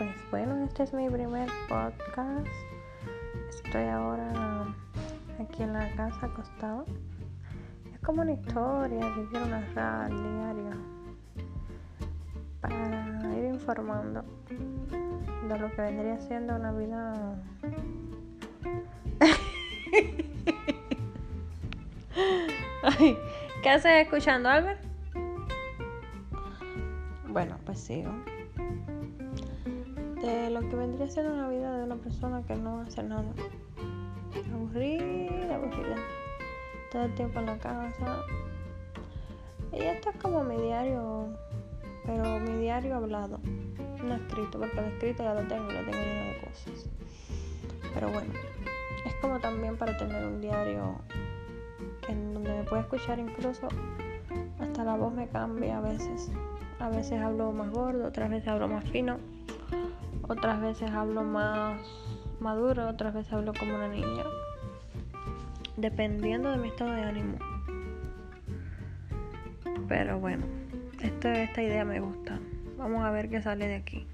este es mi primer podcast. Estoy ahora aquí en la casa acostado. Es como una historia que quiero narrar diario para ir informando de lo que vendría siendo una vida. ¿Qué haces escuchando, Albert? Bueno, pues sigo de lo que vendría siendo una vida de una persona que no hace nada. Aburrida, aburrida. Todo el tiempo en la casa. Y esto es como mi diario, pero mi diario hablado, no escrito, porque el escrito ya lo tengo, lo tengo lleno de cosas. Pero bueno, es como también para tener un diario en donde me puede escuchar incluso hasta la voz me cambia a veces. A veces hablo más gordo, otras veces hablo más fino otras veces hablo más maduro, otras veces hablo como una niña, dependiendo de mi estado de ánimo. Pero bueno, esta idea me gusta. Vamos a ver qué sale de aquí.